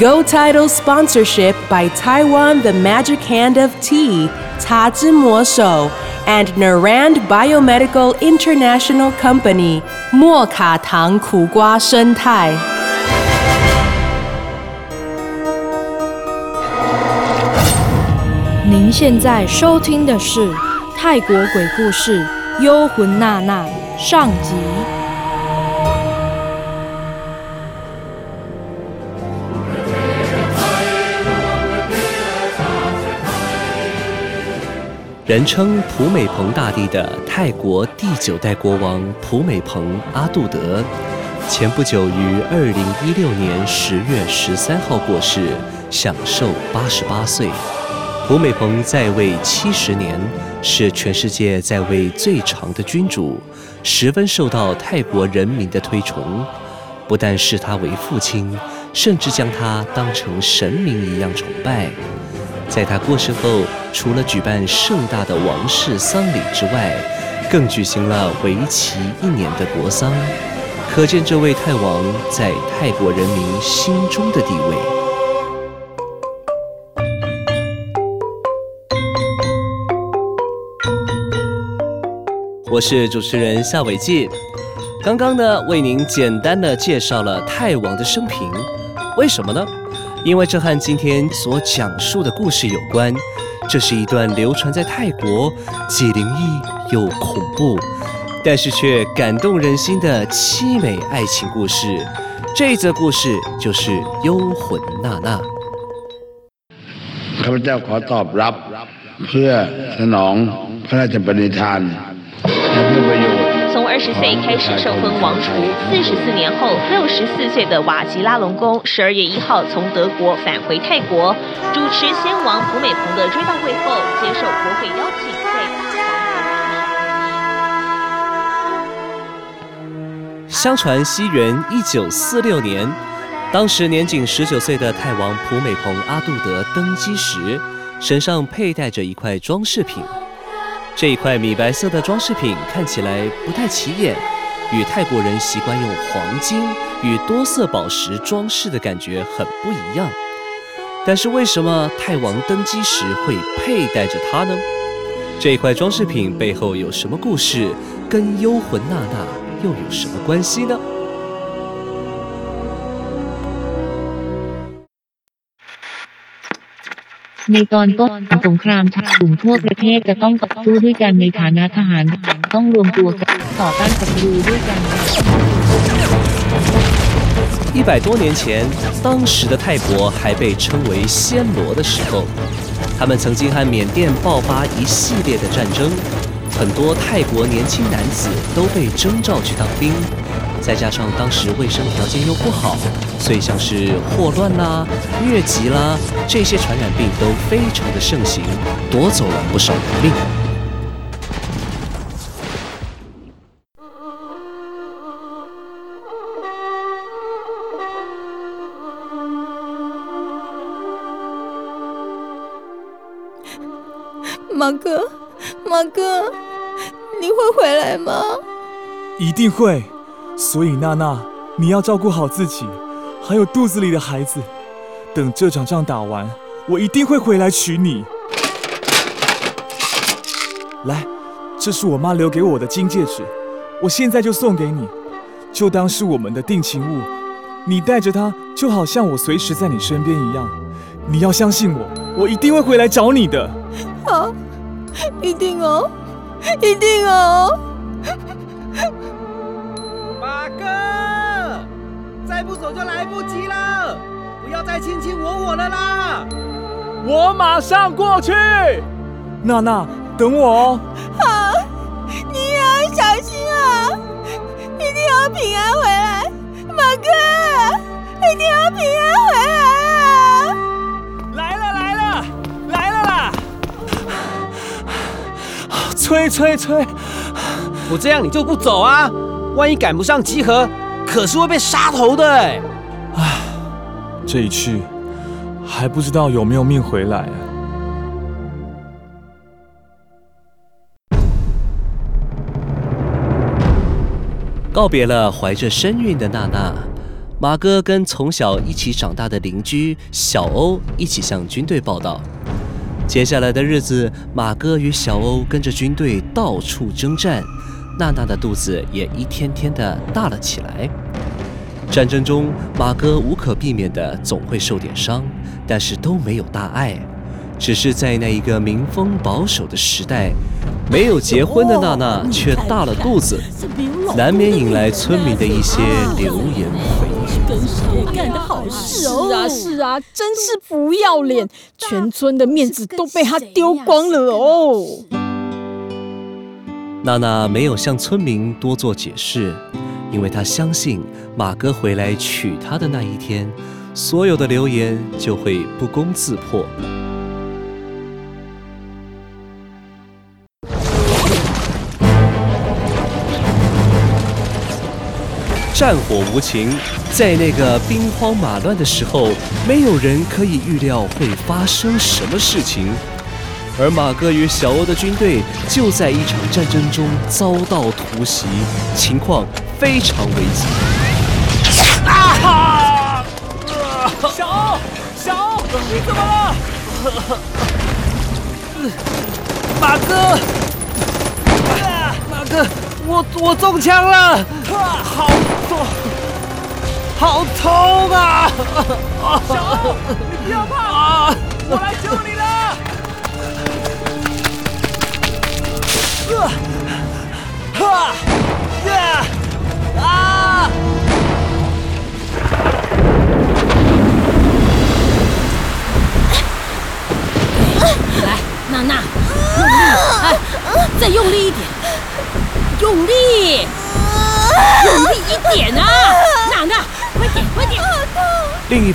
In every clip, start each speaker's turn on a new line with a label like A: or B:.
A: Go Title sponsorship by Taiwan The Magic Hand of Tea, 茶之魔手 and Narand Biomedical International Company, 莫卡糖苦瓜生态。
B: 您现在收听的是《泰国鬼故事·幽魂娜娜》上集。
C: 人称普美蓬大帝的泰国第九代国王普美蓬阿杜德，前不久于二零一六年十月十三号过世，享寿八十八岁。普美蓬在位七十年，是全世界在位最长的君主，十分受到泰国人民的推崇。不但视他为父亲，甚至将他当成神明一样崇拜。在他过世后，除了举办盛大的王室丧礼之外，更举行了为期一年的国丧，可见这位泰王在泰国人民心中的地位。我是主持人夏伟记，刚刚呢为您简单的介绍了泰王的生平，为什么呢？因为这和今天所讲述的故事有关，这是一段流传在泰国既灵异又恐怖，但是却感动人心的凄美爱情故事。这则故事就是《幽魂娜娜》。
D: ข้าพเจ้าขอตอบรับเพื่อสนองพระราชปณิธานและเพื่อประโยชน์。 ์
E: 从二十岁开始受封王储，四十四年后，六十四岁的瓦吉拉隆功十二月一号从德国返回泰国，主持先王普美蓬的追悼会后，接受国会邀请，在
C: 大相传西元一九四六年，当时年仅十九岁的泰王普美蓬阿杜德登基时，身上佩戴着一块装饰品。这一块米白色的装饰品看起来不太起眼，与泰国人习惯用黄金与多色宝石装饰的感觉很不一样。但是为什么泰王登基时会佩戴着它呢？这一块装饰品背后有什么故事？跟幽魂娜娜又有什么关系呢？
F: ในตอนต้นสงครามชาติกลุ่มทั่วประเทศจะต้องต่อสู้ด้วยกันในฐานะทหารต้องรวมตัวกันต่อต้านศัตรูด้วยกัน
C: 一百多年前，当时的泰国还被称为暹罗的时候，他们曾经和缅甸爆发一系列的战争，很多泰国年轻男子都被征召去当兵。 再加上当时卫生条件又不好，所以像是霍乱啦、疟疾啦这些传染病都非常的盛行，夺走了不少人命。
G: 马哥，马哥，你会回来吗？
H: 一定会。所以娜娜，你要照顾好自己，还有肚子里的孩子。等这场仗打完，我一定会回来娶你。来，这是我妈留给我的金戒指，我现在就送给你，就当是我们的定情物。你带着它，就好像我随时在你身边一样。你要相信我，我一定会回来找你的。
G: 好，一定哦，一定哦。
I: 不走就来不及了，不要再卿卿我我了啦！
H: 我马上过去，娜娜，等我哦。
G: 好，你也要小心啊，一定要平安回来，马哥，一定要平安回来啊！
H: 来了来了来了啦！催催催！
I: 我这样你就不走啊？万一赶不上集合？可是会被杀头的哎！
H: 唉，这一去还不知道有没有命回来啊！
C: 告别了怀着身孕的娜娜，马哥跟从小一起长大的邻居小欧一起向军队报道。接下来的日子，马哥与小欧跟着军队到处征战，娜娜的肚子也一天天的大了起来。战争中，马哥无可避免的总会受点伤，但是都没有大碍。只是在那一个民风保守的时代，没有结婚的娜娜却大了肚子，难免引来村民的一些流言蜚语。
J: 跟谁干的好事哦？是啊是啊，真是不要脸，全村的面子都被他丢光了哦。
C: 娜娜没有向村民多做解释，因为她相信马哥回来娶她的那一天，所有的流言就会不攻自破。战火无情，在那个兵荒马乱的时候，没有人可以预料会发生什么事情。而马哥与小欧的军队就在一场战争中遭到突袭，情况非常危急。
H: 啊哈！小欧，小欧，你怎么了？
I: 马哥，马哥，我我中枪了，好痛，好痛啊！
H: 小欧，你不要怕，我来救你了。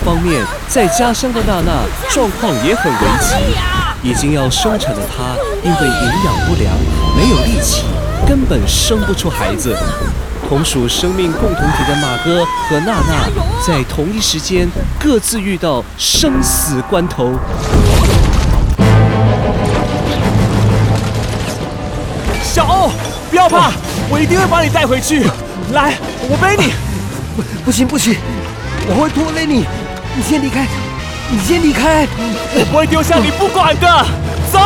C: 方面，在家乡的娜娜状况也很危急，已经要生产的她，因为营养不良，没有力气，根本生不出孩子。同属生命共同体的马哥和娜娜，在同一时间各自遇到生死关头。
H: 小欧，不要怕，我一定会把你带回去。来，我背你。
I: 不，不行不行，我会拖累你。你先离开，你先离开，
H: 我不会丢下你不管的。走。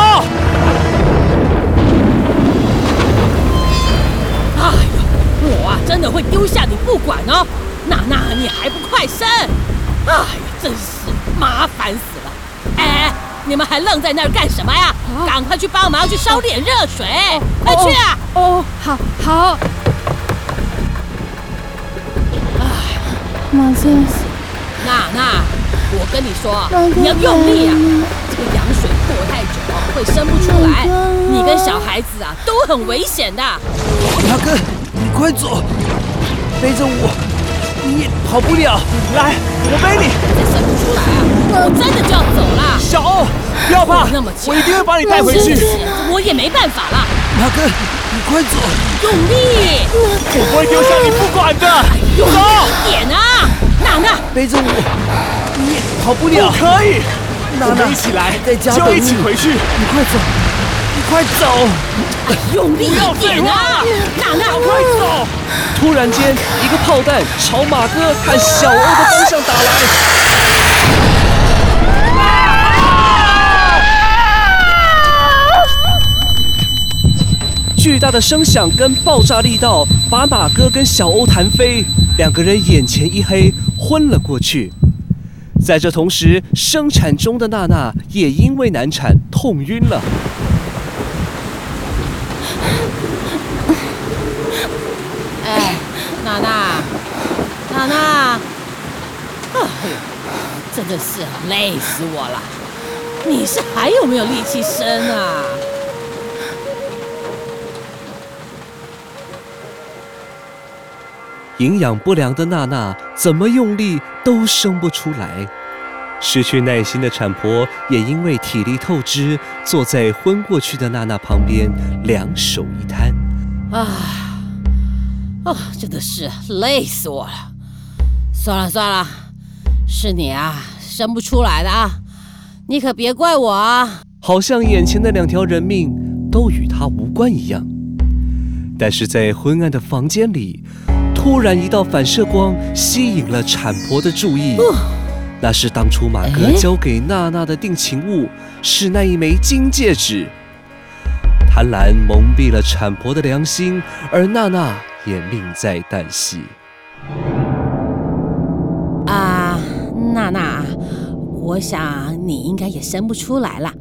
J: 哎呀，我啊真的会丢下你不管哦。娜娜，你还不快生？哎呀，真是麻烦死了。哎，你们还愣在那儿干什么呀？赶快去帮忙，去烧点热水。快去啊！
B: 哦，好，好。
J: 哎妈真是，娜娜，我跟你说，你要用力啊！这个羊水过太久会生不出来，你跟小孩子啊都很危险的。
I: 马哥，你快走，背着我，你也跑不了。
H: 来，我背你。
J: 再生不出来啊，我真的就要走了。
H: 小欧，不要怕，我一定会把你带回去。
J: 我也没办法了。
I: 马哥，你快走，
J: 用力！
H: 我不会丢下你不管的。
J: 用力一点啊！娜娜，
I: 背着我，你跑不了。
H: 不可以，
I: 娜娜
H: 一起来，
I: 在家
H: 就一起回去。
I: 你快走，你快走！
J: 用力一点啊！娜娜，
H: 快走！
C: 突然间，一个炮弹朝马哥和小欧的方向打来。巨大的声响跟爆炸力道把马哥跟小欧弹飞，两个人眼前一黑，昏了过去。在这同时，生产中的娜娜也因为难产痛晕了。
J: 哎，娜娜，娜娜，哎，真的是累死我了！你是还有没有力气生啊？
C: 营养不良的娜娜怎么用力都生不出来。失去耐心的产婆也因为体力透支，坐在昏过去的娜娜旁边，两手一摊。
J: 啊，啊，真的是累死我了！算了算了，是你啊，生不出来的啊，你可别怪我啊！
C: 好像眼前的两条人命都与他无关一样。但是在昏暗的房间里，突然一道反射光吸引了产婆的注意。那是当初马哥交给娜娜的定情物，是那一枚金戒指。贪婪蒙蔽了产婆的良心，而娜娜也命在旦夕。
J: 啊，娜娜，我想你应该也生不出来了。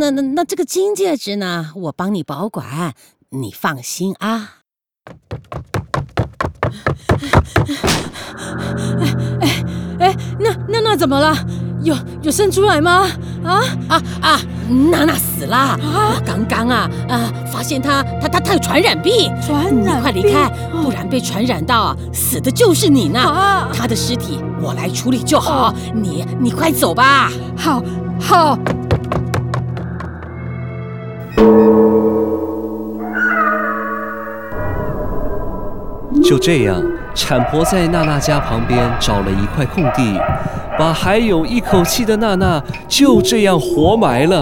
J: 那那那这个金戒指呢？我帮你保管，你放心啊。
B: 哎哎哎，那那那怎么了？有有生出来吗？啊
J: 啊啊！娜娜死了啊！刚刚啊啊，发现她她她她有传染病，
B: 传染
J: 你快离开，不然被传染到死的就是你呢。她的尸体我来处理就好，你你快走吧。
B: 好，好。
C: 就这样，产婆在娜娜家旁边找了一块空地，把还有一口气的娜娜就这样活埋了。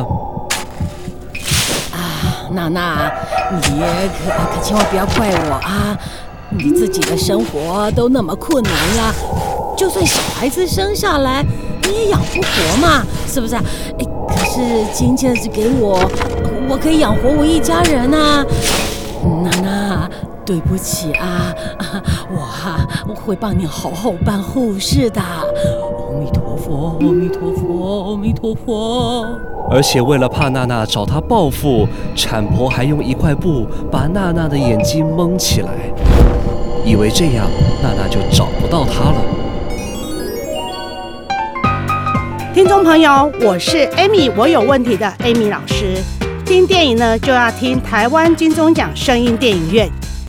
J: 啊，娜娜，你可可千万不要怪我啊！你自己的生活都那么困难了，就算小孩子生下来，你也养不活嘛，是不是？哎，可是金戒指给我，我可以养活我一家人啊！娜娜。对不起啊，我 哈我会帮你好好办后事的。阿弥陀佛，阿弥陀佛，阿弥陀佛。
C: 而且为了怕娜娜找他报复，产婆还用一块布把娜娜的眼睛蒙起来，以为这样娜娜就找不到他了。
K: 听众朋友，我是 Amy，我有问题的 Amy 老师。听电影呢，就要听台湾金钟奖声音电影院。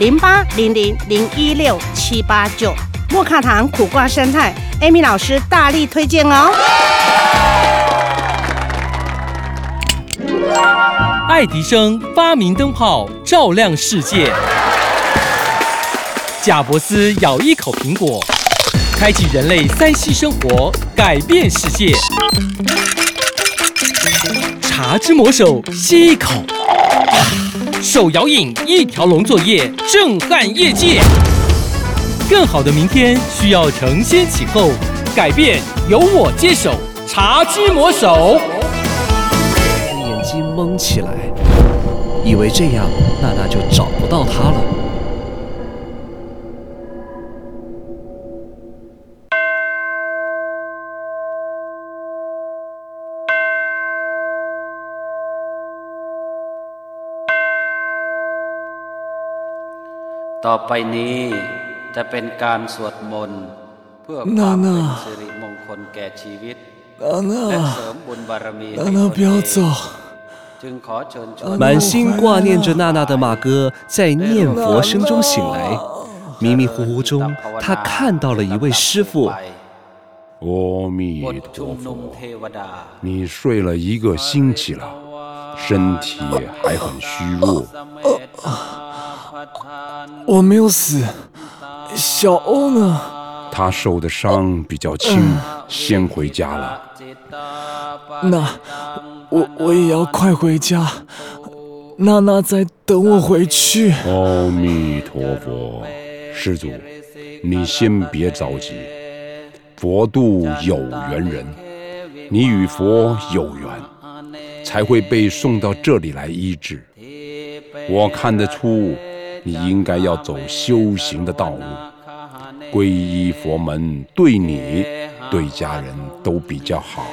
K: 零八零零零一六七八九，莫卡糖苦瓜生态，Amy 老师大力推荐哦。
L: 爱迪生发明灯泡，照亮世界。贾伯斯咬一口苹果，开启人类三 C 生活，改变世界。茶之魔手，吸一口。手摇饮一条龙作业，震撼业界。更好的明天需要承先启后，改变由我接手。茶之魔手，
C: 眼睛蒙起来，以为这样娜娜就找不到他了。
M: ต่อไปนี้จะเป็นการสวดมนต์เพื่อความเป็นสิริมงคลแก่ชีวิตและเสริมบุญบารมีให้ตนเองจึงขอเชิญชวน
C: 满心挂念着娜娜的马哥在念佛声中醒来，迷迷糊糊中，他看到了一位师傅。
N: 阿弥陀佛，你睡了一个星期了，身体还很虚弱。
H: 我没有死，小欧呢？
N: 他受的伤比较轻，先回家了。
H: 那我我也要快回家，娜娜在等我回去。
N: 阿弥陀佛，施主，你先别着急，佛度有缘人，你与佛有缘，才会被送到这里来医治。我看得出。你应该要走修行的道路，皈依佛门对你对家人都比较好。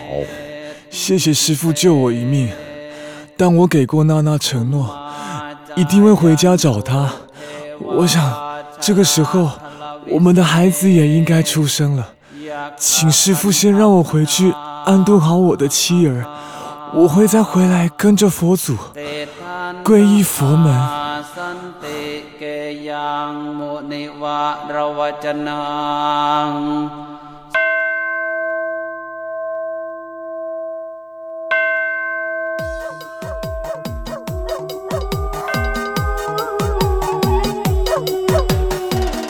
H: 谢谢师傅救我一命，但我给过娜娜承诺，一定会回家找她。我想，这个时候我们的孩子也应该出生了。请师傅先让我回去安顿好我的妻儿，我会再回来跟着佛祖皈依佛门。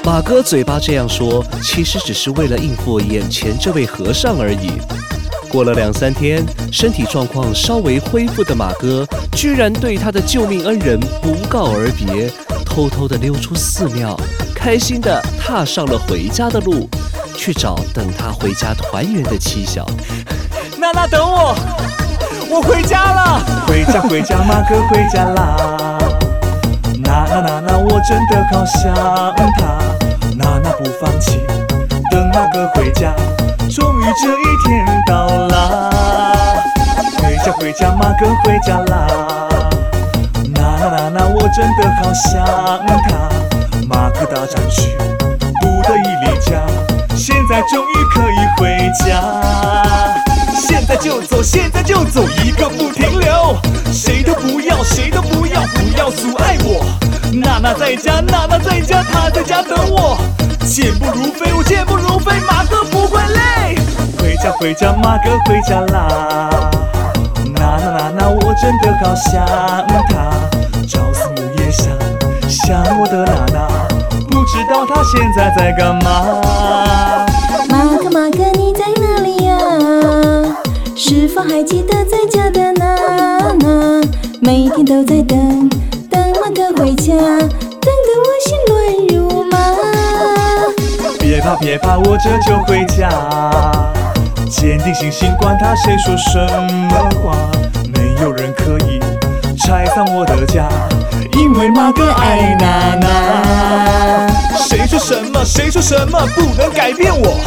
C: 马哥嘴巴这样说，其实只是为了应付眼前这位和尚而已。过了两三天，身体状况稍微恢复的马哥，居然对他的救命恩人不告而别，偷偷的溜出寺庙，开心的踏上了回家的路，去找等他回家团圆的七小。
H: 娜娜，等我，我回家了，回家回家，马哥回家啦。娜娜娜娜，我真的好想他。娜娜不放弃，等马哥回家，终于这一天到啦。回家回家，马哥回家啦。娜娜娜娜，我真的好想他。马哥大战去，不得已离家，现在终于可以回家。现在就走，现在就走，一个不停留，谁都不要，谁都不要，不要阻碍我。娜娜在家，娜娜在家，她在家等我。健步如飞，我健步如飞，马哥不会累。回家回家，马哥回家啦。娜娜娜娜，我真的好想她。朝思暮夜想，想我的娜，知道他现在在干嘛。
G: 马克马克你在哪里呀？是否还记得在家的娜娜？每天都在等，等马克回家，等得我心乱如麻。
H: 别怕别怕，我这就回家。坚定信心，管他谁说什么话，没有人可以拆散我的家，因为马哥爱娜娜。谁说什么？谁说什么不能改变我？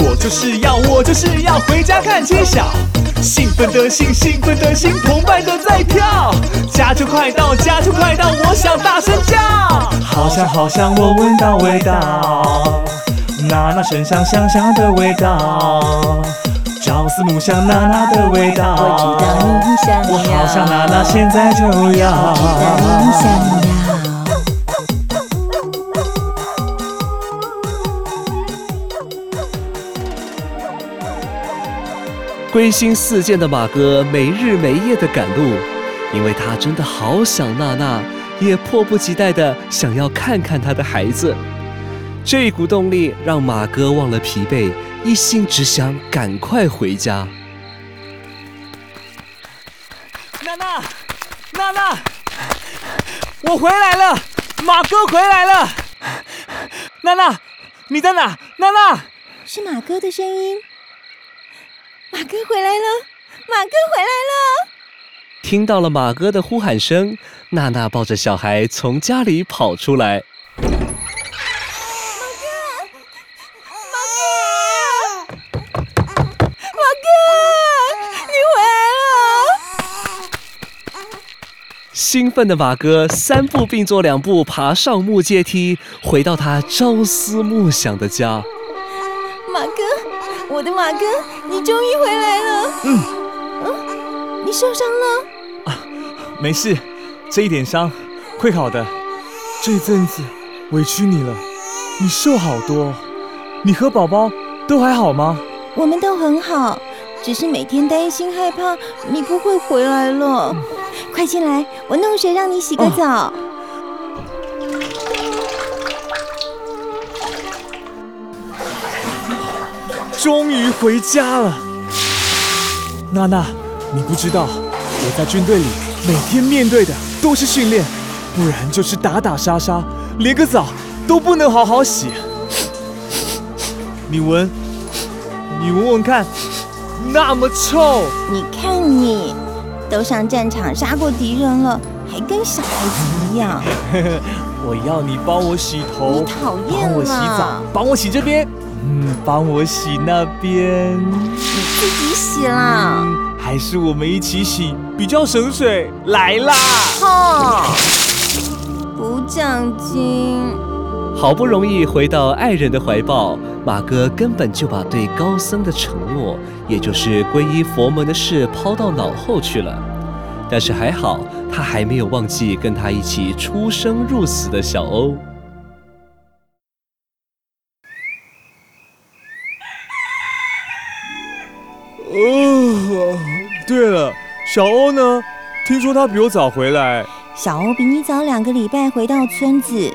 H: 我就是要，我就是要回家看揭晓。兴奋的心，兴奋的心，澎湃的在跳。家就快到，家就快到，我想大声叫。好香好香，我闻到味道。娜娜身上香香的味道，朝思暮想娜娜的味道。
G: 我知道你想要，
H: 我好想娜娜现在就要。
G: 我知道你想要。
C: 归心似箭的马哥没日没夜的赶路，因为他真的好想娜娜，也迫不及待的想要看看他的孩子。这股动力让马哥忘了疲惫，一心只想赶快回家。
H: 娜娜，娜娜，我回来了，马哥回来了。娜娜，你在哪？娜娜，
G: 是马哥的声音。马哥回来了，马哥回来了。
C: 听到了马哥的呼喊声，娜娜抱着小孩从家里跑出来。兴奋的马哥三步并作两步爬上木阶梯，回到他朝思暮想的家。
G: 马哥，我的马哥，你终于回来了。
H: 嗯，
G: 嗯，你受伤了？
H: 啊，没事，这一点伤会好的。这阵子委屈你了，你瘦好多。你和宝宝都还好吗？
G: 我们都很好，只是每天担心害怕你不会回来了。快进来，我弄水让你洗个澡。
H: 终于回家了，娜娜，你不知道，我在军队里每天面对的都是训练，不然就是打打杀杀，连个澡都不能好好洗。你闻，你闻闻看，那么臭。
G: 你看你。都上战场杀过敌人了，还跟小孩子一样。
H: 我要你帮我洗头，
G: 你讨厌
H: 帮我洗澡，帮我洗这边。嗯，帮我洗那边。
G: 你自己洗啦。
H: 还是我们一起洗比较省水。来啦！
G: 哈，不讲金。
C: 好不容易回到爱人的怀抱，马哥根本就把对高僧的承诺，也就是皈依佛门的事抛到脑后去了。但是还好，他还没有忘记跟他一起出生入死的小欧。
H: 哦，对了，小欧呢？听说他比我早回来。
G: 小欧比你早两个礼拜回到村子，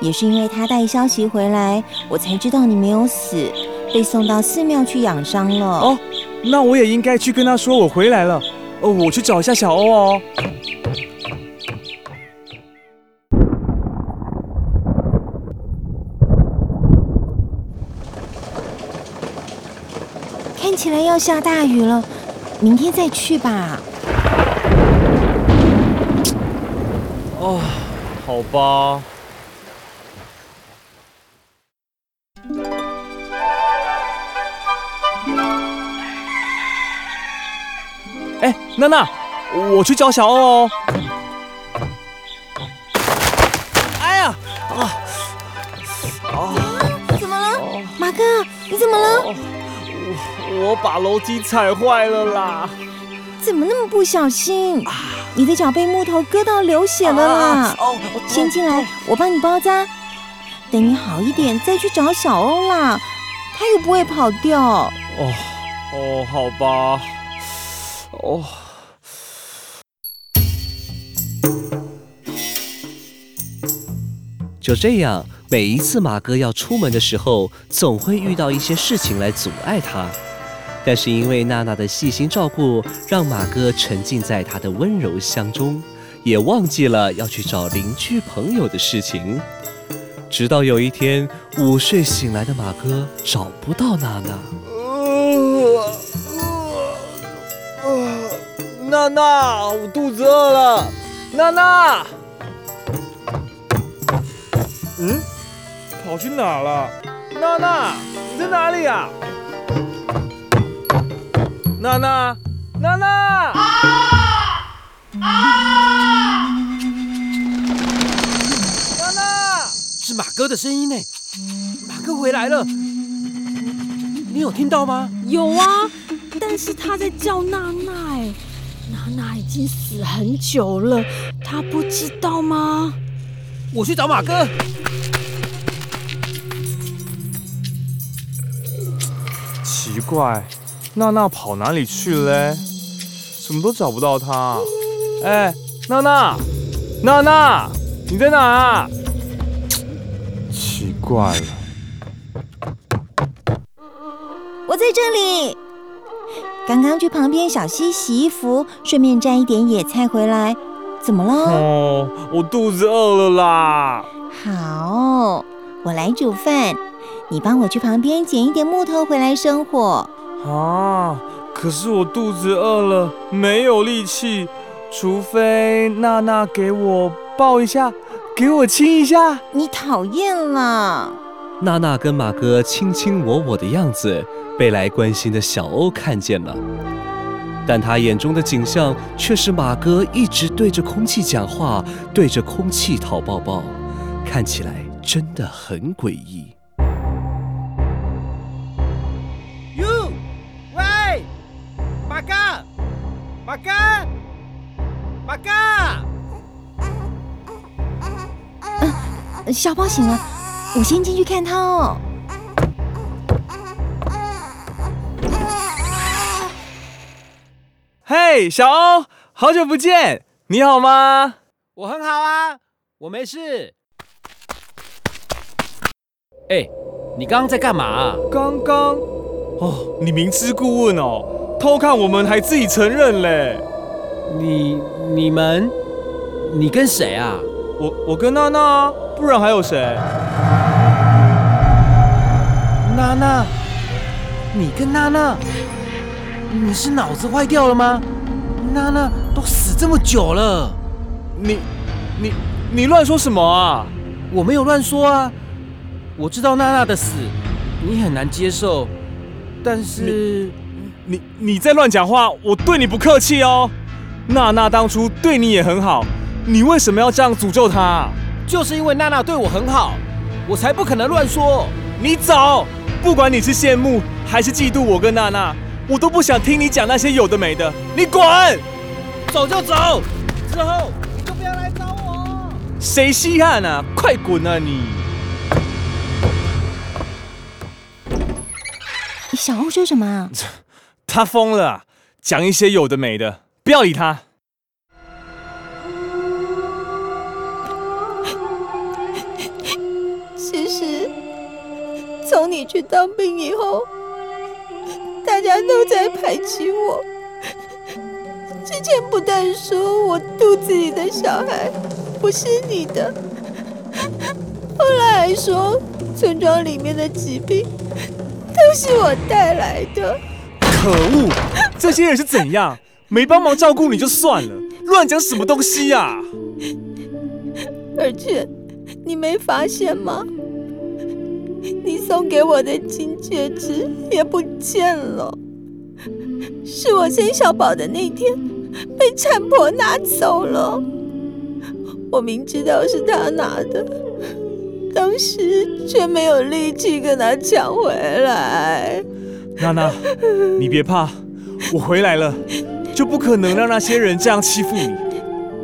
G: 也是因为他带消息回来，我才知道你没有死，被送到寺庙去养伤了。哦，
H: 那我也应该去跟他说我回来了。哦，我去找一下小欧哦。
G: 看起来要下大雨了，明天再去吧。
H: 哦，好吧。哎，娜娜，我去找小欧哦。哎呀，啊，
G: 啊，怎么了，马哥？你怎么了？
H: 我我把楼梯踩坏了啦！
G: 怎么那么不小心？你的脚被木头割到流血了啦！先进来，我帮你包扎。等你好一点再去找小欧啦，他又不会跑掉。哦
H: 哦，好吧。哦，
C: 就这样，每一次马哥要出门的时候，总会遇到一些事情来阻碍他。但是因为娜娜的细心照顾，让马哥沉浸在她的温柔乡中，也忘记了要去找邻居朋友的事情。直到有一天，午睡醒来的马哥找不到娜娜。
H: 娜娜，我肚子饿了。娜娜，嗯，跑去哪了？娜娜，你在哪里呀？娜娜，娜娜，啊啊！娜娜，
I: 是马哥的声音呢。马哥回来了，你有听到吗？
B: 有啊，但是他在叫娜娜哎。娜娜已经死很久了，她不知道吗？
I: 我去找马哥。
H: 奇怪，娜娜跑哪里去了？怎么都找不到她。哎，娜娜，娜娜，你在哪啊？奇怪了，
G: 我在这里。刚刚去旁边小溪洗衣服，顺便摘一点野菜回来。怎么了？
H: 哦，我肚子饿了啦。
G: 好，我来煮饭，你帮我去旁边捡一点木头回来生火。
H: 啊，可是我肚子饿了，没有力气，除非娜娜给我抱一下，给我亲一下。
G: 你讨厌了。
C: 娜娜跟马哥卿卿我我的样子。被来关心的小欧看见了，但他眼中的景象却是马哥一直对着空气讲话，对着空气讨抱抱，看起来真的很诡异。
I: 哟，喂，马哥，马哥，马哥，
G: 小宝醒了，我先进去看他哦。
H: 嘿，小欧，好久不见，你好吗？
I: 我很好啊，我没事。哎，你刚刚在干嘛？
H: 刚刚？哦，你明知故问哦，偷看我们还自己承认嘞。
I: 你、你们、你跟谁啊？
H: 我、我跟娜娜，不然还有谁？
I: 娜娜，你跟娜娜？你是脑子坏掉了吗？娜娜都死这么久了，
H: 你、你、你乱说什么啊？
I: 我没有乱说啊，我知道娜娜的死，你很难接受，但是
H: 你你在乱讲话，我对你不客气哦。娜娜当初对你也很好，你为什么要这样诅咒她？
I: 就是因为娜娜对我很好，我才不可能乱说。
H: 你走，不管你是羡慕还是嫉妒我跟娜娜，我都不想听你讲那些有的没的。你滚，
I: 走就走，之后你就不要来找我。
H: 谁稀罕啊？快滚啊你！
G: 你小欧说什么啊？
H: 他疯了，讲一些有的没的，不要理他。
B: 其实，从你去当兵以后，大家都在排挤我。之前不但说我肚子里的小孩不是你的，后来还说村庄里面的疾病都是我带来的。
H: 可恶！这些人是怎样？没帮忙照顾你就算了，乱讲什么东西呀？
B: 而且，你没发现吗？你送给我的金戒指也不见了，是我生小宝的那天被产婆拿走了。我明知道是他拿的，当时却没有力气跟他抢回来。
H: 娜娜，你别怕，我回来了，就不可能让那些人这样欺负你。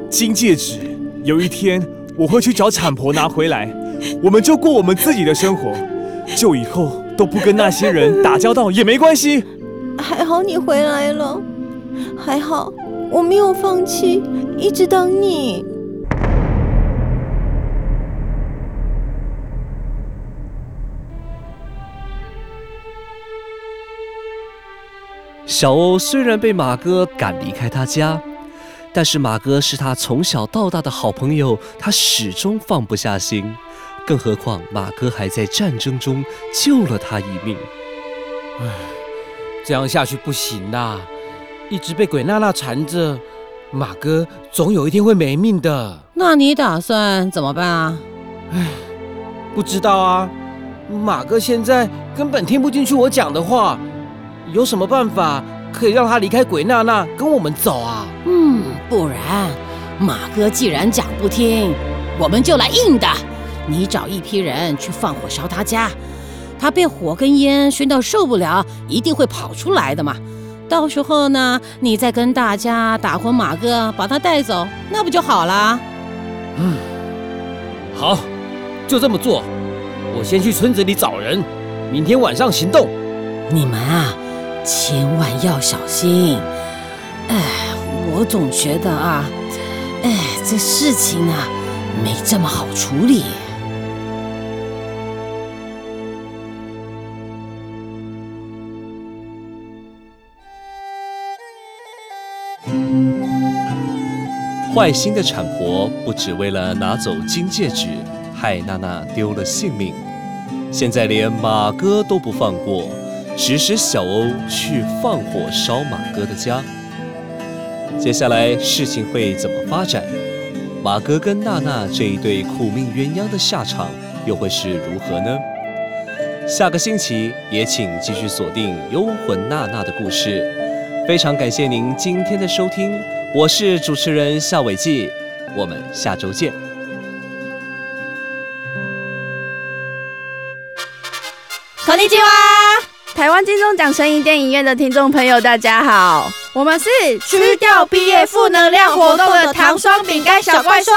H: 金戒指，有一天我会去找产婆拿回来，我们就过我们自己的生活，就以后都不跟那些人打交道也没关系。
B: 还好你回来了，还好我没有放弃，一直等你。
C: 小欧虽然被马哥赶离开他家，但是马哥是他从小到大的好朋友，他始终放不下心。更何况马哥还在战争中救了他一命。
I: 唉，这样下去不行啦！一直被鬼娜娜缠着，马哥总有一天会没命的。
J: 那你打算怎么办啊？
I: 唉，不知道啊。马哥现在根本听不进去我讲的话，有什么办法可以让他离开鬼娜娜，跟我们走啊？
J: 嗯，不然马哥既然讲不听，我们就来硬的。你找一批人去放火烧他家，他被火跟烟熏到受不了，一定会跑出来的嘛。到时候呢，你再跟大家打昏马哥，把他带走，那不就好了？
I: 嗯，好，就这么做。我先去村子里找人，明天晚上行动。
J: 你们啊，千万要小心。哎，我总觉得啊，哎，这事情啊，没这么好处理。
C: 坏心的产婆不只为了拿走金戒指，害娜娜丢了性命，现在连马哥都不放过，指使小欧去放火烧马哥的家。接下来事情会怎么发展？马哥跟娜娜这一对苦命鸳鸯的下场又会是如何呢？下个星期也请继续锁定《幽魂娜娜的故事》。非常感谢您今天的收听，我是主持人夏伟记，我们下周见。
O: こんにちは，台湾金钟奖声音电影院的听众朋友，大家好，我们是吃掉毕业负能量活动的糖霜饼干小怪兽。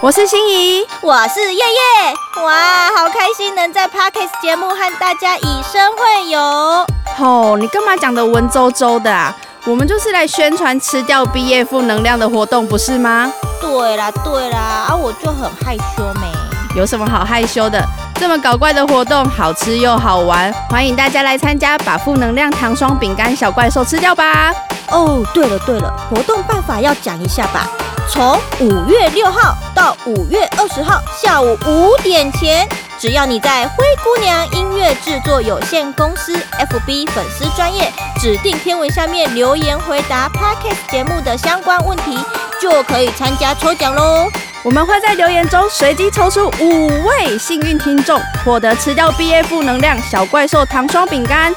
O: 我是心怡，
P: 我是叶叶，哇，好开心能在 Parkes 节目和大家以身会友。
O: 哦，你干嘛讲的文绉绉的啊？我们就是来宣传吃掉毕业负能量的活动，不是吗？
P: 对啦对啦，啊，我就很害羞没。
O: 有什么好害羞的？这么搞怪的活动，好吃又好玩，欢迎大家来参加，把负能量糖霜饼干小怪兽吃掉吧！
P: 哦，对了对了，活动办法要讲一下吧。从五月六号到五月二十号下午五点前，只要你在灰姑娘音乐制作有限公司 FB 粉丝专业指定天文下面留言回答 Podcast 节目的相关问题，就可以参加抽奖喽。
O: 我们会在留言中随机抽出五位幸运听众，获得吃掉 BA 负能量小怪兽糖霜饼干。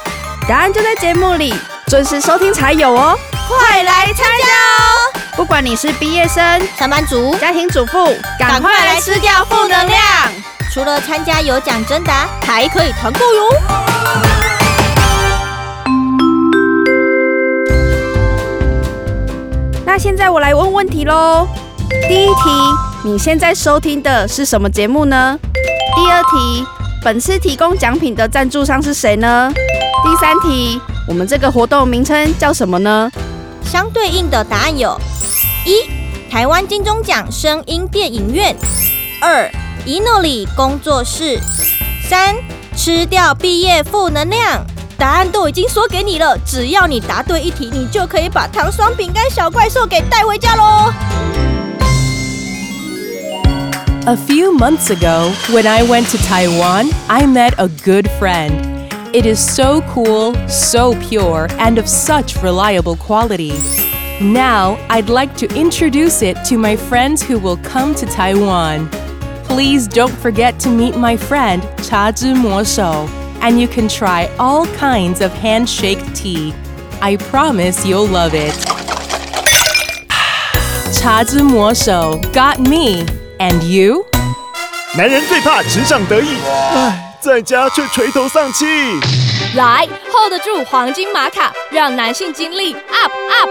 O: 答案就在节目里，准时收听才有哦！快来参加哦！不管你是毕业生、
P: 上班族、
O: 家庭主妇，赶快来吃掉负能量！
P: 除了参加有奖征答，还可以团购哟。
O: 那现在我来问问题喽。第一题，你现在收听的是什么节目呢？第二题，本次提供奖品的赞助商是谁呢？第三题，我们这个活动名称叫什么呢？
P: 相对应的答案有：一、台湾金钟奖声音电影院；二、伊诺里工作室；三、吃掉毕业负能量。答案都已经说给你了，只要你答对一题，你就可以把糖霜饼干小怪兽给带回家喽。
A: A few months ago, when I went to Taiwan, I met a good friend. It is so cool, so pure, and of such reliable quality. Now, I'd like to introduce it to my friends who will come to Taiwan. Please don't forget to meet my friend, Cha Zhi Mo Shou, and you can try all kinds of handshake tea. I promise you'll love it. Cha Zhi Mo Shou got me, and you?
Q: 男人最怕职场得意，唉，在家却垂头丧气。
R: 来，hold 得住黄金玛卡，让男性精力 up up。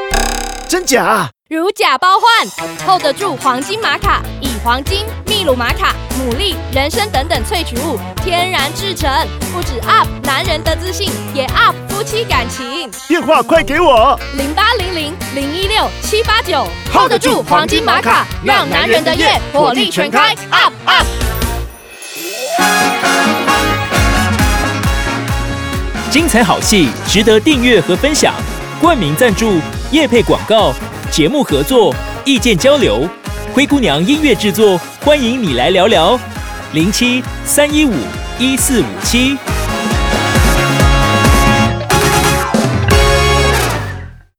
Q: 真假？
R: 如假包换，hold 得住黄金玛卡，以 黄金、秘鲁玛卡、牡蛎、人参等等萃取物天然制成，不止 up 男人的自信，也 up 夫妻感情。
Q: 电话快给我，
R: 零八零零零一六七八九，hold 得住黄金玛卡，让男人的夜火力全开，up up。
L: 精彩好戏值得订阅和分享，冠名赞助、业配广告、节目合作、意见交流，灰姑娘音乐制作，欢迎你来聊聊，零七三一五一四五七。